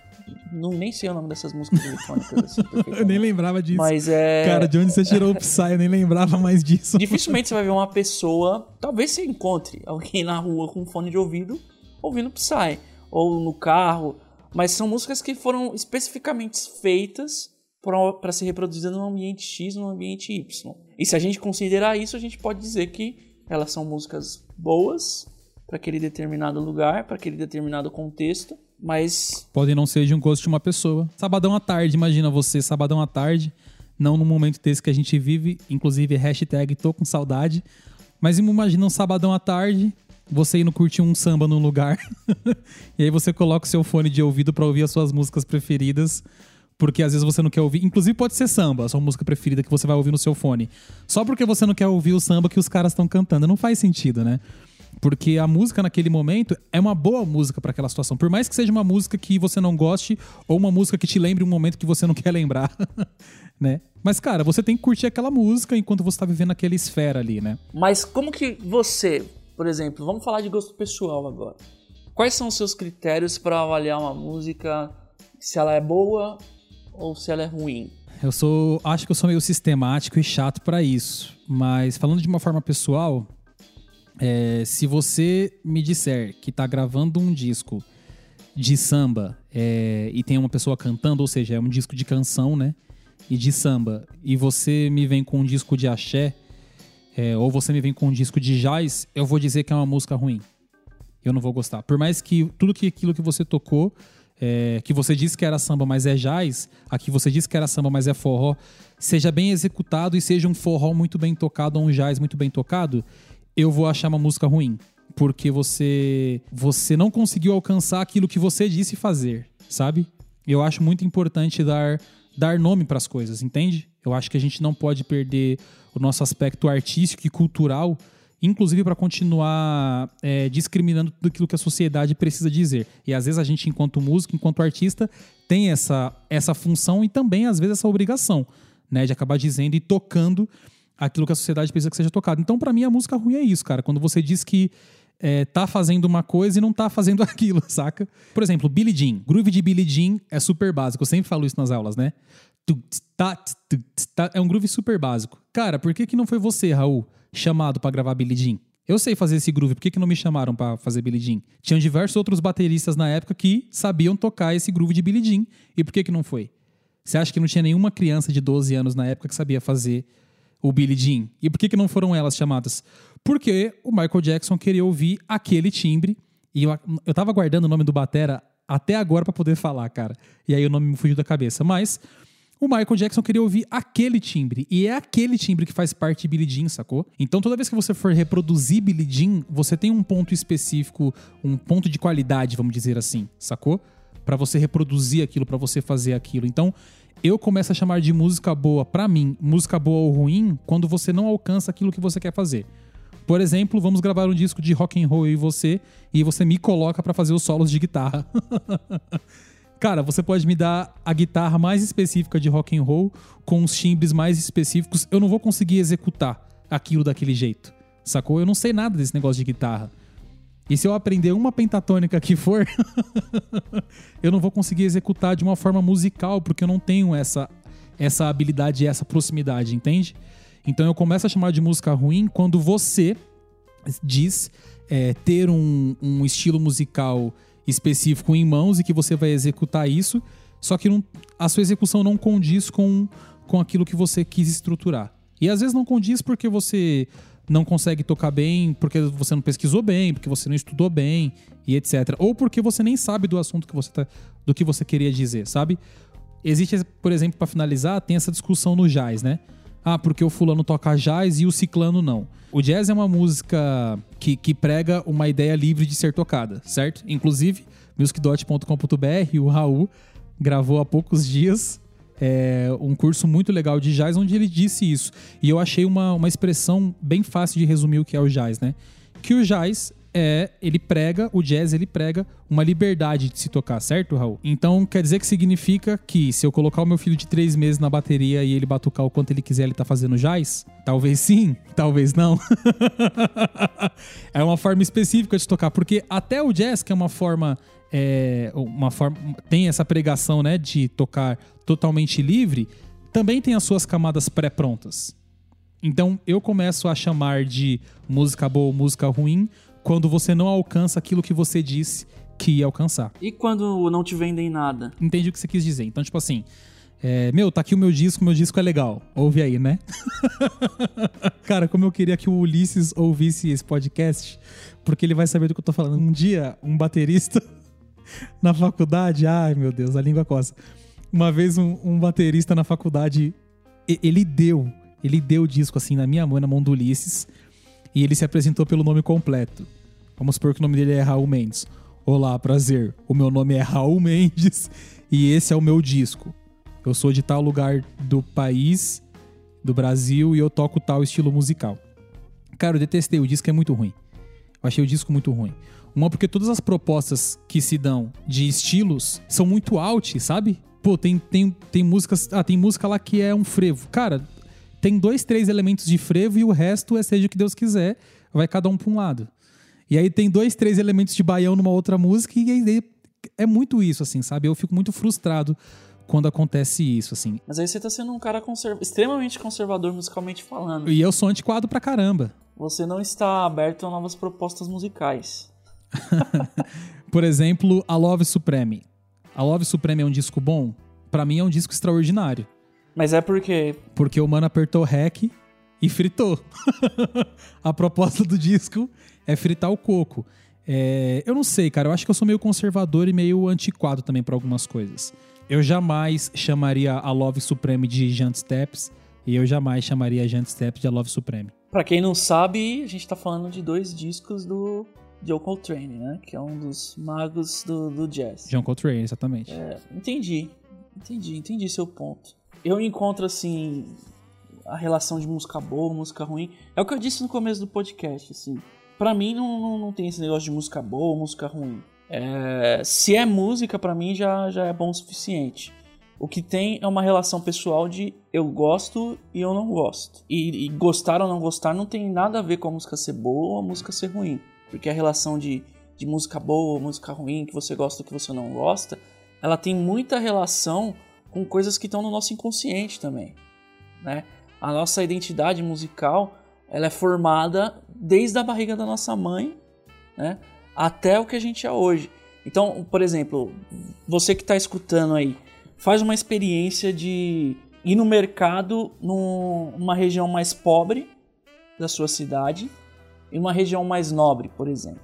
não, nem sei o nome dessas músicas eletrônicas. Assim, eu nem lembrava disso. Mas é. Cara, de onde você tirou o Psy? Eu nem lembrava mais disso. Dificilmente você vai ver uma pessoa. Talvez você encontre alguém na rua com um fone de ouvido ouvindo Psy. Ou no carro. Mas são músicas que foram especificamente feitas para ser reproduzidas num ambiente X, num ambiente Y. E se a gente considerar isso, a gente pode dizer que elas são músicas boas para aquele determinado lugar, para aquele determinado contexto mas. Podem não ser de um gosto de uma pessoa. Sabadão à tarde, imagina você, sabadão à tarde, não no momento desse que a gente vive, inclusive hashtag tô com saudade. Mas imagina um sabadão à tarde, você indo curtir um samba num lugar, e aí você coloca o seu fone de ouvido para ouvir as suas músicas preferidas, porque às vezes você não quer ouvir. Inclusive pode ser samba, a sua música preferida que você vai ouvir no seu fone. Só porque você não quer ouvir o samba que os caras estão cantando. Não faz sentido, né? Porque a música naquele momento é uma boa música para aquela situação. Por mais que seja uma música que você não goste ou uma música que te lembre um momento que você não quer lembrar, né? Mas, cara, você tem que curtir aquela música enquanto você tá vivendo aquela esfera ali, né? Mas como que você, por exemplo, vamos falar de gosto pessoal agora. Quais são os seus critérios para avaliar uma música, se ela é boa ou se ela é ruim? Eu sou, acho que eu sou meio sistemático e chato para isso. Mas falando de uma forma pessoal, é, se você me disser que tá gravando um disco de samba é, e tem uma pessoa cantando, ou seja, é um disco de canção, né? E de samba, e você me vem com um disco de axé, é, ou você me vem com um disco de jazz, eu vou dizer que é uma música ruim. Eu não vou gostar. Por mais que tudo que aquilo que você tocou, é, que você disse que era samba, mas é jazz, aqui você disse que era samba, mas é forró, seja bem executado e seja um forró muito bem tocado ou um jazz muito bem tocado, eu vou achar uma música ruim. Porque você, você não conseguiu alcançar aquilo que você disse fazer, sabe? Eu acho muito importante dar, dar nome para as coisas, entende? Eu acho que a gente não pode perder o nosso aspecto artístico e cultural, inclusive para continuar é, discriminando tudo aquilo que a sociedade precisa dizer. E às vezes a gente, enquanto músico, enquanto artista, tem essa, essa função e também, às vezes, essa obrigação, né? De acabar dizendo e tocando aquilo que a sociedade precisa que seja tocado. Então, para mim, a música ruim é isso, cara. Quando você diz que é, tá fazendo uma coisa e não tá fazendo aquilo, saca? Por exemplo, Billie Jean. Groove de Billie Jean é super básico. Eu sempre falo isso nas aulas, né? É um groove super básico. Cara, por que, que não foi você, Raul, chamado para gravar Billie Jean? Eu sei fazer esse groove, por que, que não me chamaram para fazer Billie Jean? Tinham diversos outros bateristas na época que sabiam tocar esse groove de Billie Jean. E por que, que não foi? Você acha que não tinha nenhuma criança de 12 anos na época que sabia fazer o Billie Jean. E por que, que não foram elas chamadas? Porque o Michael Jackson queria ouvir aquele timbre. E eu, eu tava guardando o nome do Batera até agora para poder falar, cara. E aí o nome me fugiu da cabeça. Mas o Michael Jackson queria ouvir aquele timbre. E é aquele timbre que faz parte de Billie Jean, sacou? Então toda vez que você for reproduzir Billie Jean, você tem um ponto específico, um ponto de qualidade, vamos dizer assim, sacou? para você reproduzir aquilo, para você fazer aquilo. Então, eu começo a chamar de música boa, para mim, música boa ou ruim, quando você não alcança aquilo que você quer fazer. Por exemplo, vamos gravar um disco de rock and roll e você, e você me coloca para fazer os solos de guitarra. Cara, você pode me dar a guitarra mais específica de rock and roll com os timbres mais específicos, eu não vou conseguir executar aquilo daquele jeito. Sacou? Eu não sei nada desse negócio de guitarra. E se eu aprender uma pentatônica que for, eu não vou conseguir executar de uma forma musical, porque eu não tenho essa, essa habilidade e essa proximidade, entende? Então eu começo a chamar de música ruim quando você diz é, ter um, um, estilo musical específico em mãos e que você vai executar isso, só que não, a sua execução não condiz com, com aquilo que você quis estruturar. E às vezes não condiz porque você não consegue tocar bem porque você não pesquisou bem, porque você não estudou bem e etc. Ou porque você nem sabe do assunto que você tá, do que você queria dizer, sabe? Existe, por exemplo, para finalizar, tem essa discussão no jazz, né? Ah, porque o fulano toca jazz e o ciclano não. O jazz é uma música que, que prega uma ideia livre de ser tocada, certo? Inclusive, musicdot.com.br, o Raul gravou há poucos dias é, um curso muito legal de jazz onde ele disse isso. E eu achei uma, uma expressão bem fácil de resumir o que é o jazz, né? Que o jazz é, ele prega, o jazz ele prega uma liberdade de se tocar, certo, Raul? Então quer dizer que significa que se eu colocar o meu filho de três meses na bateria e ele batucar o quanto ele quiser, ele tá fazendo jazz? Talvez sim, talvez não. é uma forma específica de tocar, porque até o jazz, que é uma forma é, uma forma tem essa pregação né, de tocar totalmente livre, também tem as suas camadas pré-prontas. Então eu começo a chamar de música boa ou música ruim quando você não alcança aquilo que você disse que ia alcançar. E quando não te vendem nada? Entendi o que você quis dizer. Então, tipo assim, é, meu, tá aqui o meu disco, meu disco é legal. Ouve aí, né? Cara, como eu queria que o Ulisses ouvisse esse podcast, porque ele vai saber do que eu tô falando. Um dia, um baterista na faculdade, ai meu Deus, a língua coça. Uma vez um, um, baterista na faculdade, ele deu, ele deu o disco assim na minha mão, na mão do Ulisses, e ele se apresentou pelo nome completo. Vamos supor que o nome dele é Raul Mendes. Olá, prazer. O meu nome é Raul Mendes e esse é o meu disco. Eu sou de tal lugar do país, do Brasil, e eu toco tal estilo musical. Cara, eu detestei, o disco é muito ruim. Eu achei o disco muito ruim. Uma, porque todas as propostas que se dão de estilos são muito alt, sabe? Pô, tem, tem, tem músicas. Ah, tem música lá que é um frevo. Cara, tem dois, três elementos de frevo e o resto é seja o que Deus quiser. Vai cada um pra um lado. E aí tem dois, três elementos de baião numa outra música e aí é muito isso, assim, sabe? Eu fico muito frustrado quando acontece isso, assim. Mas aí você tá sendo um cara conserva extremamente conservador musicalmente falando. E eu sou antiquado pra caramba. Você não está aberto a novas propostas musicais. Por exemplo, a Love Supreme. A Love Supreme é um disco bom? Para mim é um disco extraordinário. Mas é porque. Porque o mano apertou REC e fritou. a proposta do disco é fritar o coco. É, eu não sei, cara. Eu acho que eu sou meio conservador e meio antiquado também para algumas coisas. Eu jamais chamaria a Love Supreme de Jant Steps e eu jamais chamaria a Jant Steps de a Love Supreme. Pra quem não sabe, a gente tá falando de dois discos do John Coltrane, né? Que é um dos magos do, do jazz. John Coltrane, exatamente. É, entendi. Entendi, entendi seu ponto. Eu encontro, assim, a relação de música boa, música ruim. É o que eu disse no começo do podcast, assim. Pra mim, não, não, não tem esse negócio de música boa, música ruim. É, se é música, para mim já, já é bom o suficiente. O que tem é uma relação pessoal de eu gosto e eu não gosto. E, e, gostar ou não gostar não tem nada a ver com a música ser boa ou a música ser ruim. Porque a relação de, de música boa, música ruim, que você gosta que você não gosta, ela tem muita relação com coisas que estão no nosso inconsciente também. Né? A nossa identidade musical ela é formada desde a barriga da nossa mãe né? até o que a gente é hoje. Então, por exemplo, você que está escutando aí, faz uma experiência de ir no mercado numa região mais pobre da sua cidade em uma região mais nobre, por exemplo.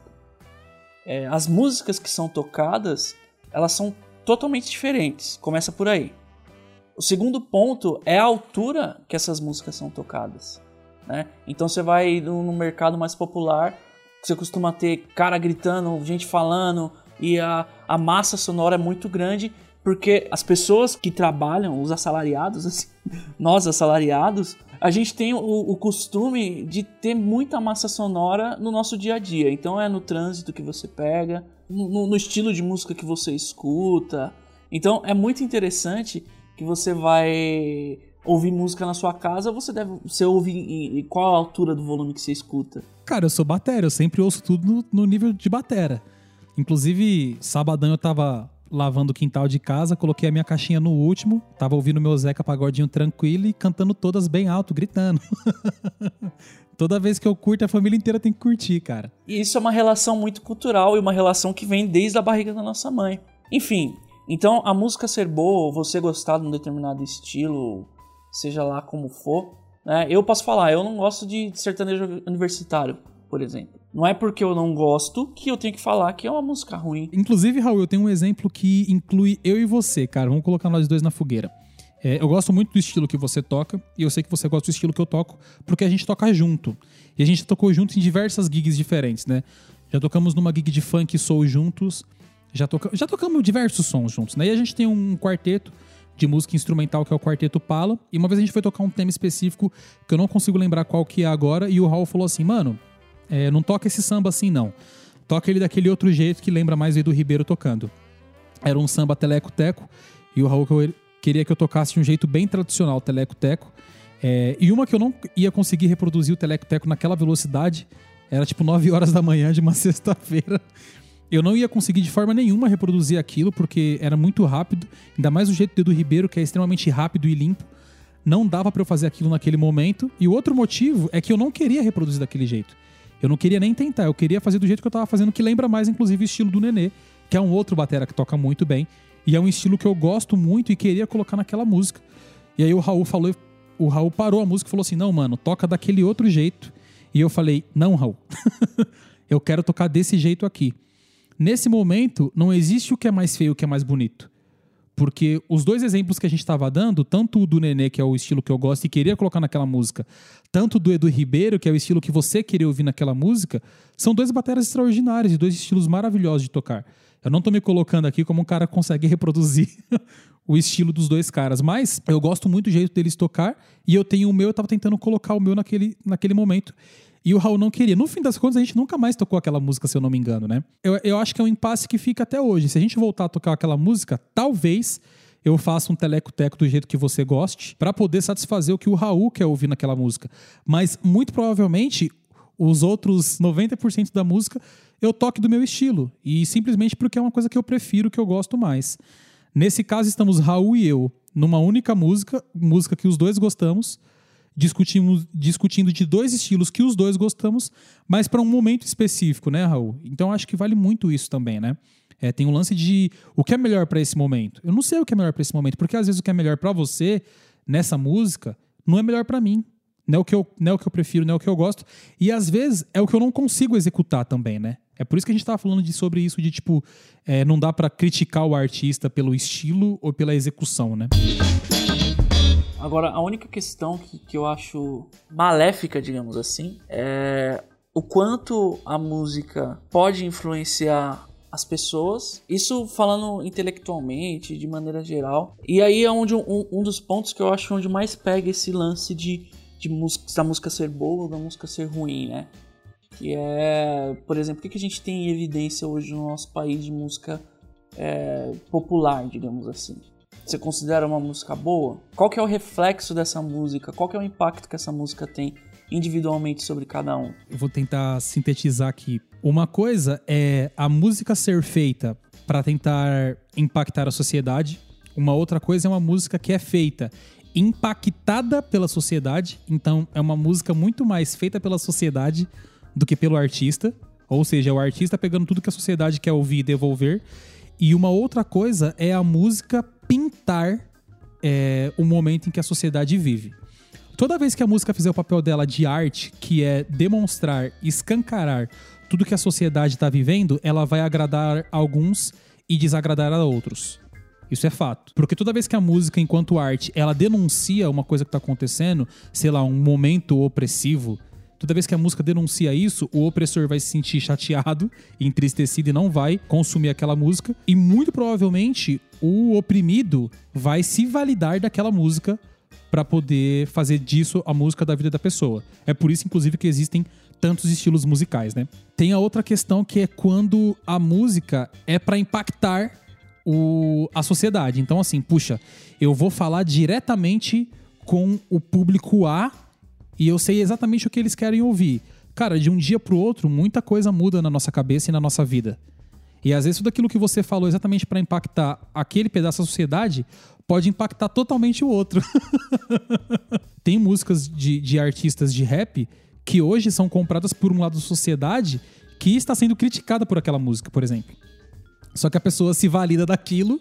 É, as músicas que são tocadas, elas são totalmente diferentes. Começa por aí. O segundo ponto é a altura que essas músicas são tocadas. Né? Então você vai no, mercado mais popular, você costuma ter cara gritando, gente falando, e a, a massa sonora é muito grande porque as pessoas que trabalham, os assalariados, assim, nós assalariados, a gente tem o, o, costume de ter muita massa sonora no nosso dia a dia. Então é no trânsito que você pega, no, no estilo de música que você escuta. Então é muito interessante que você vai ouvir música na sua casa, você deve você ouve em, em qual a altura do volume que você escuta? Cara, eu sou batera, eu sempre ouço tudo no, no nível de batera. Inclusive, sabadão eu tava lavando o quintal de casa, coloquei a minha caixinha no último, tava ouvindo meu Zeca Pagodinho tranquilo e cantando todas bem alto, gritando. Toda vez que eu curto, a família inteira tem que curtir, cara. E isso é uma relação muito cultural e uma relação que vem desde a barriga da nossa mãe. Enfim, então a música ser boa, você gostar de um determinado estilo, seja lá como for, né? Eu posso falar, eu não gosto de sertanejo universitário, por exemplo. Não é porque eu não gosto que eu tenho que falar que é uma música ruim. Inclusive, Raul, eu tenho um exemplo que inclui eu e você, cara. Vamos colocar nós dois na fogueira. É, eu gosto muito do estilo que você toca, e eu sei que você gosta do estilo que eu toco, porque a gente toca junto. E a gente tocou junto em diversas gigs diferentes, né? Já tocamos numa gig de funk soul juntos, já, toca, já tocamos diversos sons juntos, né? E a gente tem um quarteto de música instrumental que é o Quarteto Pala, e uma vez a gente foi tocar um tema específico que eu não consigo lembrar qual que é agora, e o Raul falou assim, mano, é, não toca esse samba assim, não. Toca ele daquele outro jeito que lembra mais o Edu Ribeiro tocando. Era um samba teleco-teco, e o Raul queria que eu tocasse de um jeito bem tradicional, teleco-teco. É, e uma que eu não ia conseguir reproduzir o teleco-teco naquela velocidade, era tipo 9 horas da manhã de uma sexta-feira. Eu não ia conseguir de forma nenhuma reproduzir aquilo, porque era muito rápido, ainda mais o jeito do Ribeiro, que é extremamente rápido e limpo. Não dava para eu fazer aquilo naquele momento. E o outro motivo é que eu não queria reproduzir daquele jeito. Eu não queria nem tentar, eu queria fazer do jeito que eu tava fazendo, que lembra mais, inclusive, o estilo do Nenê, que é um outro batera que toca muito bem. E é um estilo que eu gosto muito e queria colocar naquela música. E aí o Raul falou, o Raul parou a música e falou assim: não, mano, toca daquele outro jeito. E eu falei: não, Raul, eu quero tocar desse jeito aqui. Nesse momento, não existe o que é mais feio o que é mais bonito. Porque os dois exemplos que a gente estava dando, tanto o do Nenê, que é o estilo que eu gosto e queria colocar naquela música, tanto do Edu Ribeiro, que é o estilo que você queria ouvir naquela música, são dois bateras extraordinários e dois estilos maravilhosos de tocar. Eu não estou me colocando aqui como um cara consegue reproduzir o estilo dos dois caras, mas eu gosto muito do jeito deles tocar e eu tenho o meu, eu estava tentando colocar o meu naquele, naquele momento. E o Raul não queria. No fim das contas, a gente nunca mais tocou aquela música, se eu não me engano, né? Eu, eu acho que é um impasse que fica até hoje. Se a gente voltar a tocar aquela música, talvez eu faça um teleco-teco do jeito que você goste, para poder satisfazer o que o Raul quer ouvir naquela música. Mas, muito provavelmente, os outros 90% da música eu toque do meu estilo. E simplesmente porque é uma coisa que eu prefiro, que eu gosto mais. Nesse caso, estamos Raul e eu numa única música, música que os dois gostamos discutimos, discutindo de dois estilos que os dois gostamos, mas para um momento específico, né, Raul? Então acho que vale muito isso também, né? É, tem um lance de o que é melhor para esse momento. Eu não sei o que é melhor para esse momento, porque às vezes o que é melhor para você nessa música não é melhor para mim. Não é, o que eu, não é o que eu prefiro, não é o que eu gosto. E às vezes é o que eu não consigo executar também, né? É por isso que a gente tava falando de, sobre isso, de tipo, é, não dá para criticar o artista pelo estilo ou pela execução, né? Agora, a única questão que, que eu acho maléfica, digamos assim, é o quanto a música pode influenciar as pessoas, isso falando intelectualmente, de maneira geral. E aí é onde um, um dos pontos que eu acho onde mais pega esse lance de, de música, da música ser boa ou da música ser ruim, né? Que é, por exemplo, o que a gente tem em evidência hoje no nosso país de música é, popular, digamos assim? Você considera uma música boa? Qual que é o reflexo dessa música? Qual que é o impacto que essa música tem individualmente sobre cada um? Eu vou tentar sintetizar aqui. Uma coisa é a música ser feita para tentar impactar a sociedade. Uma outra coisa é uma música que é feita impactada pela sociedade. Então é uma música muito mais feita pela sociedade do que pelo artista. Ou seja, é o artista pegando tudo que a sociedade quer ouvir e devolver. E uma outra coisa é a música pintar é, o momento em que a sociedade vive. Toda vez que a música fizer o papel dela de arte, que é demonstrar, escancarar tudo que a sociedade está vivendo, ela vai agradar alguns e desagradar a outros. Isso é fato. Porque toda vez que a música, enquanto arte, ela denuncia uma coisa que está acontecendo, sei lá, um momento opressivo, Toda vez que a música denuncia isso, o opressor vai se sentir chateado, entristecido e não vai consumir aquela música. E muito provavelmente o oprimido vai se validar daquela música para poder fazer disso a música da vida da pessoa. É por isso, inclusive, que existem tantos estilos musicais, né? Tem a outra questão que é quando a música é para impactar o, a sociedade. Então, assim, puxa, eu vou falar diretamente com o público A e eu sei exatamente o que eles querem ouvir. Cara, de um dia pro outro, muita coisa muda na nossa cabeça e na nossa vida. E às vezes tudo aquilo que você falou exatamente para impactar aquele pedaço da sociedade pode impactar totalmente o outro. Tem músicas de, de artistas de rap que hoje são compradas por um lado da sociedade que está sendo criticada por aquela música, por exemplo. Só que a pessoa se valida daquilo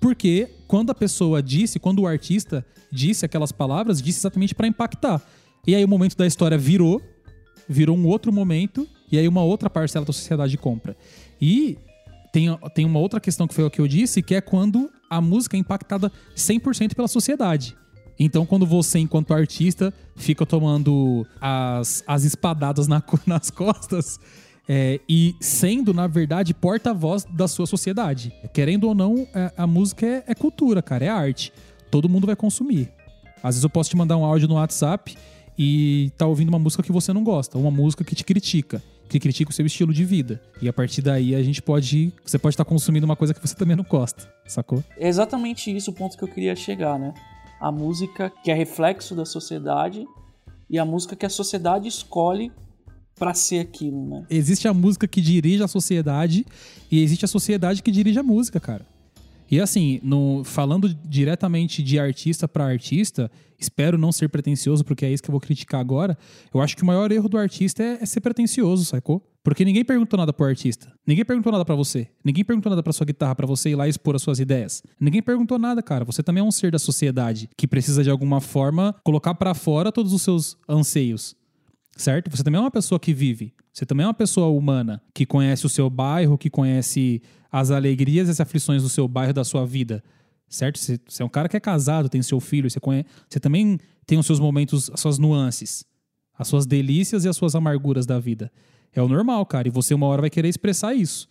porque quando a pessoa disse, quando o artista disse aquelas palavras, disse exatamente para impactar. E aí o momento da história virou, virou um outro momento, e aí uma outra parcela da sociedade compra. E tem, tem uma outra questão que foi o que eu disse, que é quando a música é impactada 100% pela sociedade. Então, quando você, enquanto artista, fica tomando as, as espadadas na, nas costas é, e sendo, na verdade, porta-voz da sua sociedade. Querendo ou não, a, é, a música é, é cultura, cara, é arte. Todo mundo vai consumir. Às vezes eu posso te mandar um áudio no WhatsApp e tá ouvindo uma música que você não gosta, uma música que te critica, que critica o seu estilo de vida. E a partir daí a gente pode. Você pode estar tá consumindo uma coisa que você também não gosta, sacou? É exatamente isso o ponto que eu queria chegar, né? A música que é reflexo da sociedade e a música que a sociedade escolhe para ser aquilo, né? Existe a música que dirige a sociedade e existe a sociedade que dirige a música, cara. E assim, no, falando diretamente de artista para artista, espero não ser pretencioso, porque é isso que eu vou criticar agora. Eu acho que o maior erro do artista é, é ser pretencioso, sacou? Porque ninguém perguntou nada pro artista. Ninguém perguntou nada para você. Ninguém perguntou nada pra sua guitarra para você ir lá expor as suas ideias. Ninguém perguntou nada, cara. Você também é um ser da sociedade que precisa de alguma forma colocar para fora todos os seus anseios. Certo? Você também é uma pessoa que vive. Você também é uma pessoa humana que conhece o seu bairro, que conhece as alegrias e as aflições do seu bairro, da sua vida, certo? Você, você é um cara que é casado, tem seu filho, você, conhece, você também tem os seus momentos, as suas nuances, as suas delícias e as suas amarguras da vida. É o normal, cara, e você uma hora vai querer expressar isso.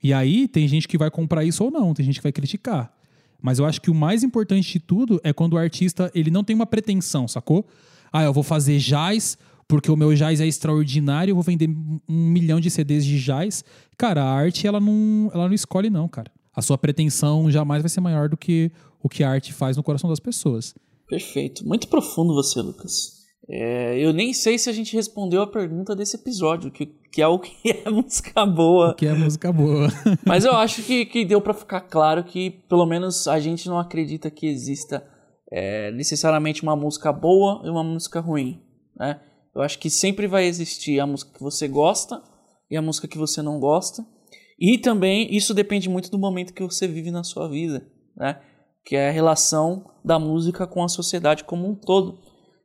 E aí tem gente que vai comprar isso ou não, tem gente que vai criticar. Mas eu acho que o mais importante de tudo é quando o artista ele não tem uma pretensão, sacou? Ah, eu vou fazer jazz porque o meu jazz é extraordinário, eu vou vender um milhão de CDs de jazz. Cara, a arte, ela não, ela não escolhe, não, cara. A sua pretensão jamais vai ser maior do que o que a arte faz no coração das pessoas. Perfeito. Muito profundo você, Lucas. É, eu nem sei se a gente respondeu a pergunta desse episódio, que, que é o que é música boa. O que é música boa. Mas eu acho que, que deu para ficar claro que, pelo menos, a gente não acredita que exista é, necessariamente uma música boa e uma música ruim. Né? Eu acho que sempre vai existir a música que você gosta e a música que você não gosta. E também isso depende muito do momento que você vive na sua vida, né? Que é a relação da música com a sociedade como um todo.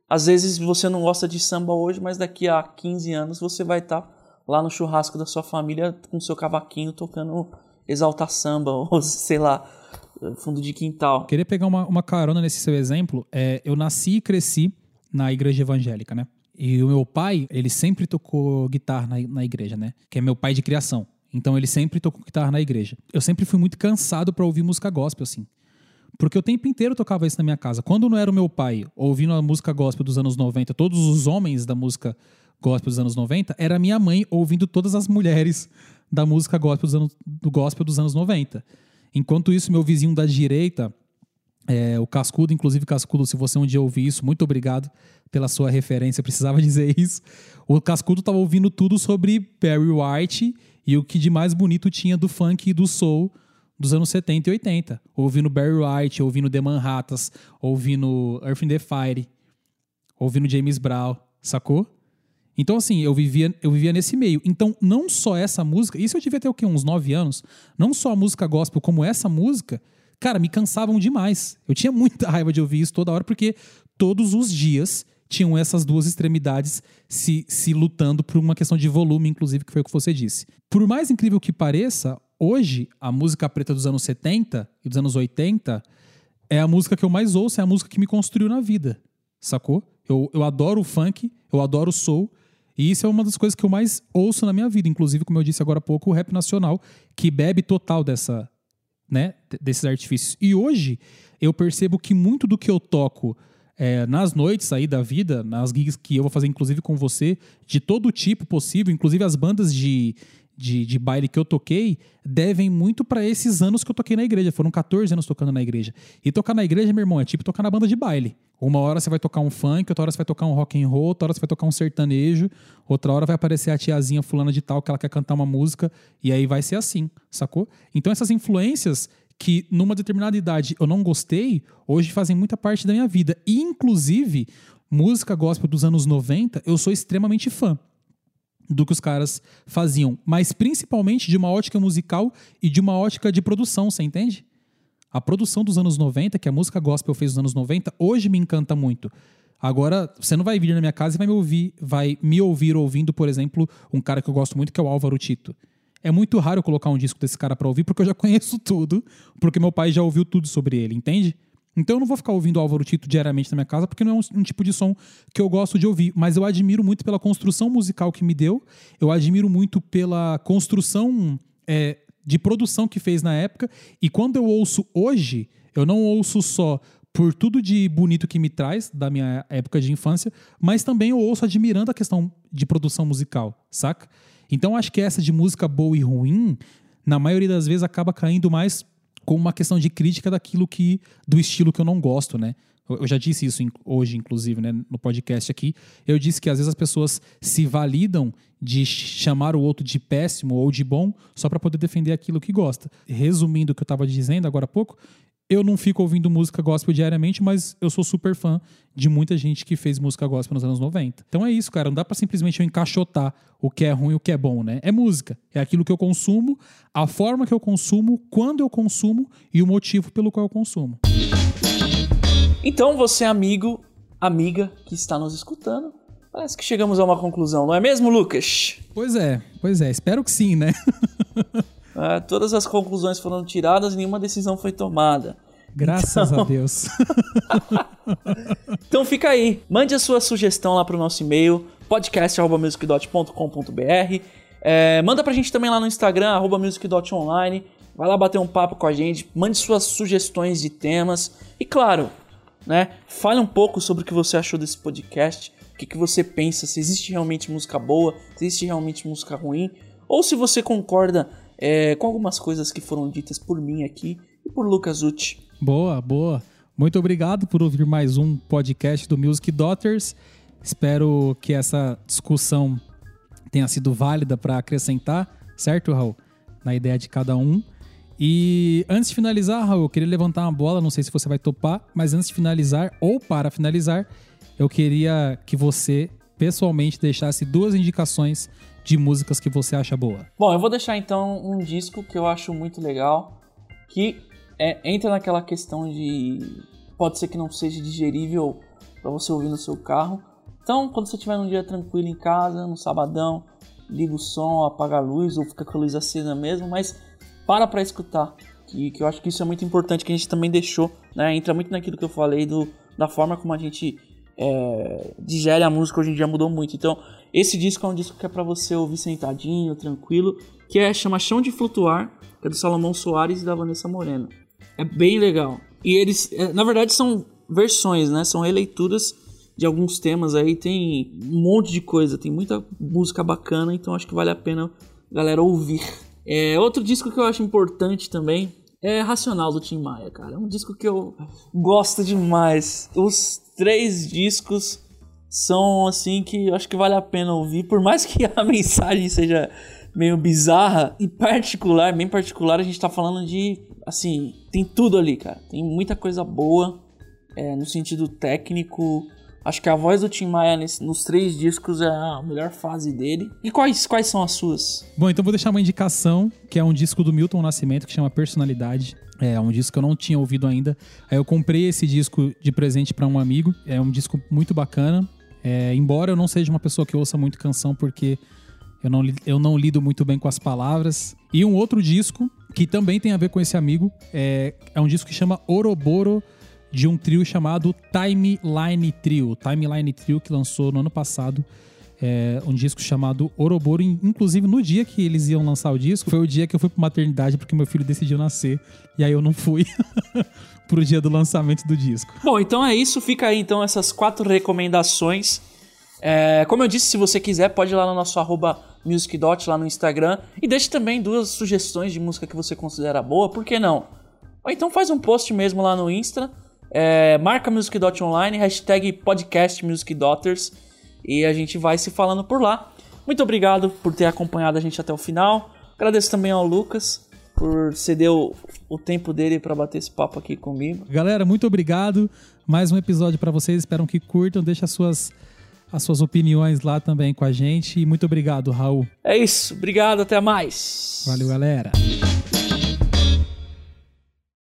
Às vezes você não gosta de samba hoje, mas daqui a 15 anos você vai estar tá lá no churrasco da sua família com seu cavaquinho tocando Exalta Samba ou sei lá, fundo de quintal. Queria pegar uma, uma carona nesse seu exemplo. É, eu nasci e cresci na igreja evangélica, né? E o meu pai, ele sempre tocou guitarra na, na igreja, né? Que é meu pai de criação. Então ele sempre tocou guitarra na igreja. Eu sempre fui muito cansado para ouvir música gospel, assim. Porque o tempo inteiro eu tocava isso na minha casa. Quando não era o meu pai ouvindo a música gospel dos anos 90, todos os homens da música gospel dos anos 90, era minha mãe ouvindo todas as mulheres da música gospel dos anos, do gospel dos anos 90. Enquanto isso, meu vizinho da direita, é, o Cascudo, inclusive Cascudo, se você um dia ouvir isso, muito obrigado pela sua referência, precisava dizer isso. O Cascudo estava ouvindo tudo sobre Perry White e o que de mais bonito tinha do funk e do soul dos anos 70 e 80. Ouvindo Barry White, ouvindo The Manhattans, ouvindo Earth in the Fire, ouvindo James Brown, sacou? Então, assim, eu vivia, eu vivia nesse meio. Então, não só essa música, isso eu devia ter o quê? Uns 9 anos. Não só a música gospel, como essa música, cara, me cansavam demais. Eu tinha muita raiva de ouvir isso toda hora, porque todos os dias tinham essas duas extremidades se, se lutando por uma questão de volume, inclusive, que foi o que você disse. Por mais incrível que pareça, hoje, a música preta dos anos 70 e dos anos 80 é a música que eu mais ouço, é a música que me construiu na vida, sacou? Eu, eu adoro o funk, eu adoro o soul, E isso é uma das coisas que eu mais ouço na minha vida, inclusive, como eu disse agora há pouco, o rap nacional, que bebe total dessa, né, desses artifícios. E hoje eu percebo que muito do que eu toco é, nas noites aí da vida, nas gigs que eu vou fazer, inclusive com você, de todo tipo possível, inclusive as bandas de, de, de baile que eu toquei, devem muito para esses anos que eu toquei na igreja. Foram 14 anos tocando na igreja. E tocar na igreja, meu irmão, é tipo tocar na banda de baile. Uma hora você vai tocar um funk, outra hora você vai tocar um rock and roll, outra hora você vai tocar um sertanejo, outra hora vai aparecer a tiazinha fulana de tal que ela quer cantar uma música, e aí vai ser assim, sacou? Então essas influências que numa determinada idade eu não gostei, hoje fazem muita parte da minha vida. E, inclusive, música gospel dos anos 90, eu sou extremamente fã do que os caras faziam, mas principalmente de uma ótica musical e de uma ótica de produção, você entende? A produção dos anos 90, que a música gospel fez nos anos 90, hoje me encanta muito. Agora, você não vai vir na minha casa e vai me ouvir, vai me ouvir ouvindo, por exemplo, um cara que eu gosto muito, que é o Álvaro Tito. É muito raro eu colocar um disco desse cara para ouvir, porque eu já conheço tudo, porque meu pai já ouviu tudo sobre ele, entende? Então eu não vou ficar ouvindo Álvaro Tito diariamente na minha casa, porque não é um, um, tipo de som que eu gosto de ouvir. Mas eu admiro muito pela construção musical que me deu, eu admiro muito pela construção é, de produção que fez na época. E quando eu ouço hoje, eu não ouço só por tudo de bonito que me traz da minha época de infância, mas também eu ouço admirando a questão de produção musical, saca? Então acho que essa de música boa e ruim, na maioria das vezes acaba caindo mais com uma questão de crítica daquilo que do estilo que eu não gosto, né? Eu já disse isso hoje, inclusive, né, no podcast aqui. Eu disse que às vezes as pessoas se validam de chamar o outro de péssimo ou de bom só para poder defender aquilo que gosta. Resumindo o que eu estava dizendo agora há pouco, eu não fico ouvindo música gospel diariamente, mas eu sou super fã de muita gente que fez música gospel nos anos 90. Então é isso, cara. Não dá para simplesmente eu encaixotar o que é ruim e o que é bom, né? É música. É aquilo que eu consumo, a forma que eu consumo, quando eu consumo e o motivo pelo qual eu consumo. Então você, amigo, amiga que está nos escutando, parece que chegamos a uma conclusão, não é mesmo, Lucas? Pois é, pois é. Espero que sim, né? É, todas as conclusões foram tiradas e nenhuma decisão foi tomada. Graças então... a Deus. então fica aí. Mande a sua sugestão lá pro nosso e-mail, podcast.musicdot.com.br. É, manda pra gente também lá no Instagram, arroba music.online. Vai lá bater um papo com a gente, mande suas sugestões de temas. E claro, né, fale um pouco sobre o que você achou desse podcast. O que, que você pensa, se existe realmente música boa, se existe realmente música ruim. Ou se você concorda é, com algumas coisas que foram ditas por mim aqui e por Lucas Uti. Boa, boa. Muito obrigado por ouvir mais um podcast do Music Daughters. Espero que essa discussão tenha sido válida para acrescentar, certo, Raul? Na ideia de cada um. E antes de finalizar, Raul, eu queria levantar uma bola, não sei se você vai topar, mas antes de finalizar, ou para finalizar, eu queria que você pessoalmente deixasse duas indicações de músicas que você acha boa? Bom, eu vou deixar então um disco que eu acho muito legal, que é, entra naquela questão de pode ser que não seja digerível para você ouvir no seu carro. Então, quando você estiver num dia tranquilo em casa, no sabadão, liga o som, apaga a luz ou fica com a luz acesa mesmo, mas para para escutar. Que, que eu acho que isso é muito importante, que a gente também deixou, né? Entra muito naquilo que eu falei do, da forma como a gente é, digere a música hoje em dia mudou muito. Então, esse disco é um disco que é para você ouvir sentadinho, tranquilo, que é chama Chão de Flutuar, que é do Salomão Soares e da Vanessa Moreno. É bem legal. E eles, é, na verdade, são versões, né? São releituras de alguns temas aí, tem um monte de coisa, tem muita música bacana, então acho que vale a pena galera ouvir. É, outro disco que eu acho importante também é Racional do Tim Maia, cara. É um disco que eu gosto demais. Os três discos são assim que eu acho que vale a pena ouvir, por mais que a mensagem seja meio bizarra e particular, bem particular, a gente tá falando de assim, tem tudo ali, cara. Tem muita coisa boa é, no sentido técnico. Acho que a voz do Tim Maia nesse, nos três discos é a melhor fase dele. E quais, quais são as suas? Bom, então vou deixar uma indicação, que é um disco do Milton Nascimento, que chama Personalidade. É um disco que eu não tinha ouvido ainda. Aí eu comprei esse disco de presente para um amigo. É um disco muito bacana. É, embora eu não seja uma pessoa que ouça muito canção, porque eu não, eu não lido muito bem com as palavras. E um outro disco, que também tem a ver com esse amigo, é, é um disco que chama Oroboro, de um trio chamado Timeline Trio. Timeline Trio, que lançou no ano passado. é, um disco chamado Oroboro. Inclusive, no dia que eles iam lançar o disco, foi o dia que eu fui pra maternidade porque meu filho decidiu nascer. E aí eu não fui pro dia do lançamento do disco. Bom, então é isso. Fica aí então essas quatro recomendações. É, como eu disse, se você quiser, pode ir lá no nosso arroba musicdot lá no Instagram e deixe também duas sugestões de música que você considera boa, por que não? Ou então faz um post mesmo lá no Insta, é, marca musicdot online, hashtag podcast e a gente vai se falando por lá. Muito obrigado por ter acompanhado a gente até o final. Agradeço também ao Lucas por ceder o, o tempo dele para bater esse papo aqui comigo. Galera, muito obrigado. Mais um episódio para vocês. Espero que curtam. Deixa as suas, as suas opiniões lá também com a gente. E muito obrigado, Raul. É isso. Obrigado. Até mais. Valeu, galera.